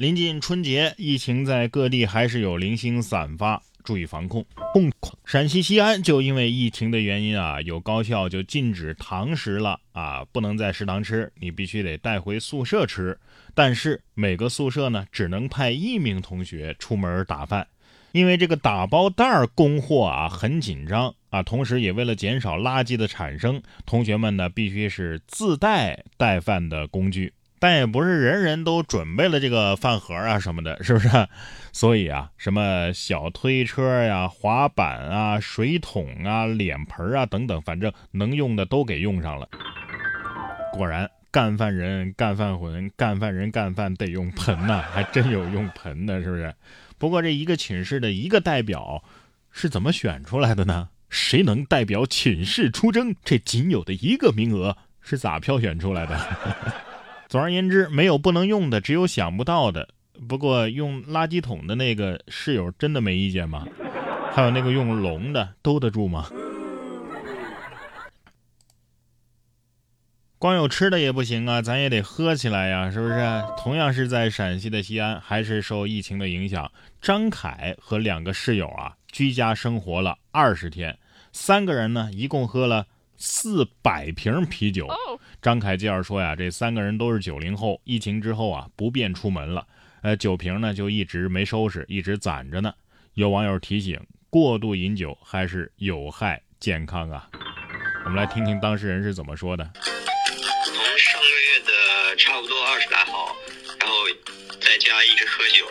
临近春节，疫情在各地还是有零星散发，注意防控。控陕西西安就因为疫情的原因啊，有高校就禁止堂食了啊，不能在食堂吃，你必须得带回宿舍吃。但是每个宿舍呢，只能派一名同学出门打饭，因为这个打包袋儿供货啊很紧张啊，同时也为了减少垃圾的产生，同学们呢必须是自带带饭的工具。但也不是人人都准备了这个饭盒啊什么的，是不是？所以啊，什么小推车呀、滑板啊、水桶啊、脸盆啊等等，反正能用的都给用上了。果然，干饭人干饭魂，干饭人干饭得用盆呐，还真有用盆的，是不是？不过这一个寝室的一个代表是怎么选出来的呢？谁能代表寝室出征？这仅有的一个名额是咋票选出来的？总而言之，没有不能用的，只有想不到的。不过用垃圾桶的那个室友真的没意见吗？还有那个用笼的兜得住吗？光有吃的也不行啊，咱也得喝起来呀，是不是？同样是在陕西的西安，还是受疫情的影响，张凯和两个室友啊，居家生活了二十天，三个人呢，一共喝了。四百瓶啤酒，张凯介绍说呀，这三个人都是九零后，疫情之后啊不便出门了，呃，酒瓶呢就一直没收拾，一直攒着呢。有网友提醒，过度饮酒还是有害健康啊。我们来听听当事人是怎么说的。从上个月的差不多二十来号，然后在家一直喝酒。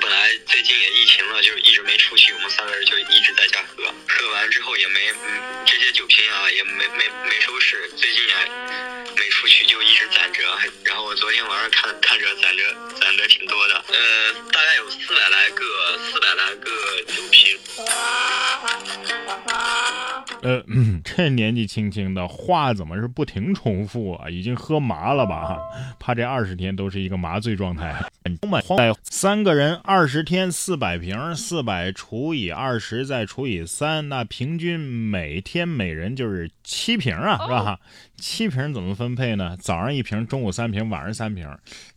本来最近也疫情了，就一直没出去，我们三个人就一直在家喝。喝完之后也没，这些酒瓶啊也没没没收拾，最近也就一直攒着。然后我昨天晚上看看着攒着攒的挺多的，呃，大概有四百来个，四百来个酒瓶。呃，这年纪轻轻的话怎么是不停重复啊？已经喝麻了吧？怕这二十天都是一个麻醉状态。三个人二十天四百瓶，四百除以二十再除以三，那平均每天每人就是七瓶啊，是吧？七瓶怎么分配呢？早上一瓶，中午三瓶，晚上三瓶。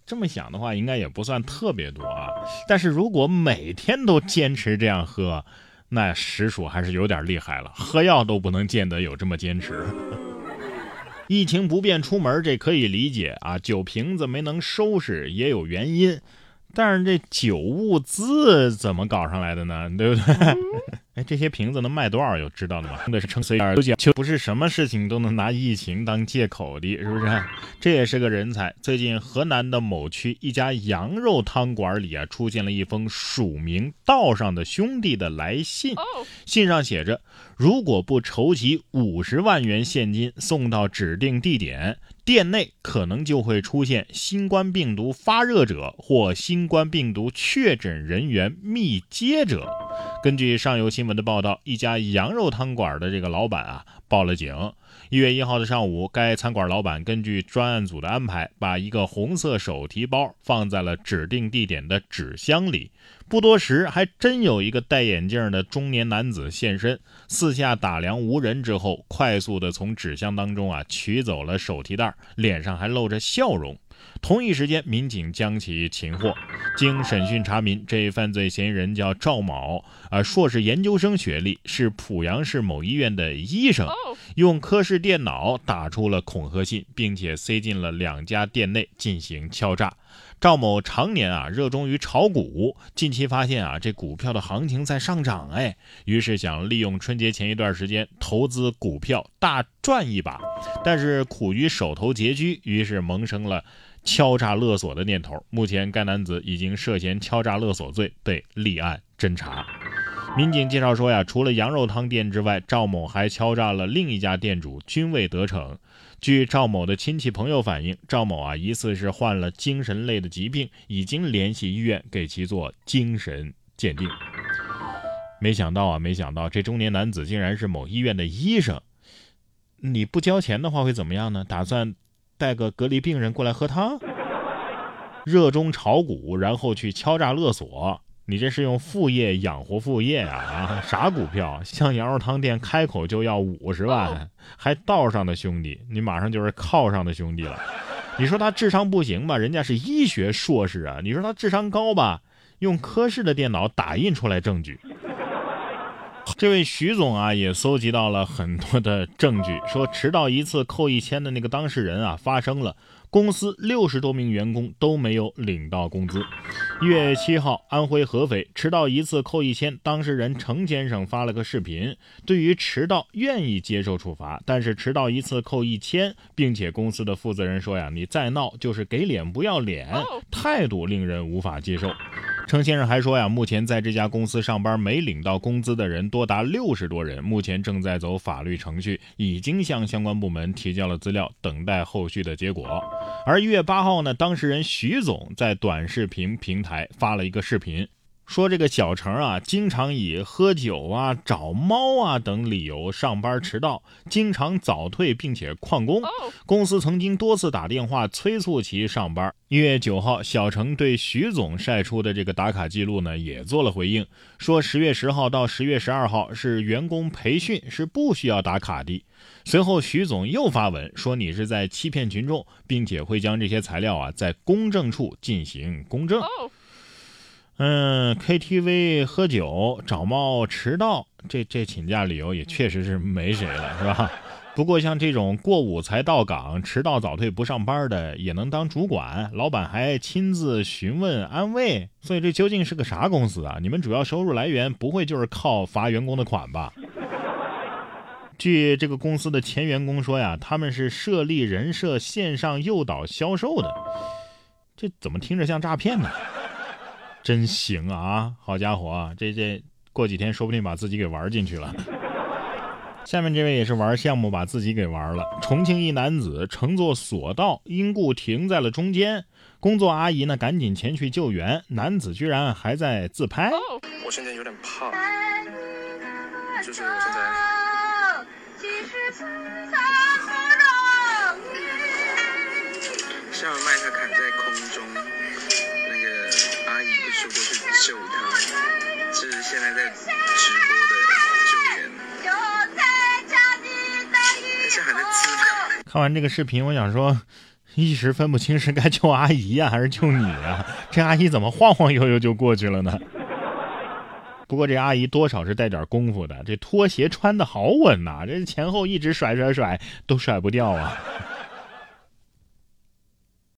这么想的话，应该也不算特别多啊。但是如果每天都坚持这样喝，那实属还是有点厉害了，喝药都不能见得有这么坚持。疫情不便出门，这可以理解啊。酒瓶子没能收拾也有原因，但是这酒物资怎么搞上来的呢？对不对？哎，这些瓶子能卖多少？有知道的吗？真的是撑随而就不是什么事情都能拿疫情当借口的，是不是？这也是个人才。最近河南的某区一家羊肉汤馆里啊，出现了一封署名道上的兄弟的来信。信上写着：如果不筹集五十万元现金送到指定地点。店内可能就会出现新冠病毒发热者或新冠病毒确诊人员密接者。根据上游新闻的报道，一家羊肉汤馆的这个老板啊报了警。一月一号的上午，该餐馆老板根据专案组的安排，把一个红色手提包放在了指定地点的纸箱里。不多时，还真有一个戴眼镜的中年男子现身，四下打量无人之后，快速的从纸箱当中啊取走了手提袋，脸上还露着笑容。同一时间，民警将其擒获。经审讯查明，这犯罪嫌疑人叫赵某，啊，硕士研究生学历，是濮阳市某医院的医生。用科室电脑打出了恐吓信，并且塞进了两家店内进行敲诈。赵某常年啊热衷于炒股，近期发现啊这股票的行情在上涨，哎，于是想利用春节前一段时间投资股票大赚一把，但是苦于手头拮据，于是萌生了。敲诈勒索的念头，目前该男子已经涉嫌敲诈勒索罪被立案侦查。民警介绍说呀，除了羊肉汤店之外，赵某还敲诈了另一家店主，均未得逞。据赵某的亲戚朋友反映，赵某啊疑似是患了精神类的疾病，已经联系医院给其做精神鉴定。没想到啊，没想到这中年男子竟然是某医院的医生。你不交钱的话会怎么样呢？打算？带个隔离病人过来喝汤，热衷炒股，然后去敲诈勒索，你这是用副业养活副业啊？啊，啥股票？像羊肉汤店开口就要五十万，还道上的兄弟，你马上就是靠上的兄弟了。你说他智商不行吧？人家是医学硕士啊。你说他智商高吧？用科室的电脑打印出来证据。这位徐总啊，也搜集到了很多的证据，说迟到一次扣一千的那个当事人啊，发生了。公司六十多名员工都没有领到工资。一月七号，安徽合肥迟到一次扣一千，当事人程先生发了个视频，对于迟到愿意接受处罚，但是迟到一次扣一千，并且公司的负责人说呀，你再闹就是给脸不要脸，态度令人无法接受。程先生还说呀，目前在这家公司上班没领到工资的人多达六十多人，目前正在走法律程序，已经向相关部门提交了资料，等待后续的结果。而一月八号呢，当事人徐总在短视频平台发了一个视频。说这个小程啊，经常以喝酒啊、找猫啊等理由上班迟到，经常早退并且旷工。公司曾经多次打电话催促其上班。一月九号，小程对徐总晒出的这个打卡记录呢，也做了回应，说十月十号到十月十二号是员工培训，是不需要打卡的。随后，徐总又发文说你是在欺骗群众，并且会将这些材料啊在公证处进行公证。嗯，KTV 喝酒、找猫、迟到，这这请假理由也确实是没谁了，是吧？不过像这种过午才到岗、迟到早退不上班的，也能当主管，老板还亲自询问安慰，所以这究竟是个啥公司啊？你们主要收入来源不会就是靠罚员工的款吧？据这个公司的前员工说呀，他们是设立人设线上诱导销售的，这怎么听着像诈骗呢？真行啊！好家伙啊，这这过几天说不定把自己给玩进去了。下面这位也是玩项目把自己给玩了。重庆一男子乘坐索道因故停在了中间，工作阿姨呢赶紧前去救援，男子居然还在自拍。我现在有点怕，就是我现在。像麦克坎在空中。是现在在直播的救援。还在看完这个视频，我想说，一时分不清是该救阿姨呀，还是救你啊？这阿姨怎么晃晃悠悠就过去了呢？不过这阿姨多少是带点功夫的，这拖鞋穿的好稳呐，这前后一直甩甩甩都甩不掉啊。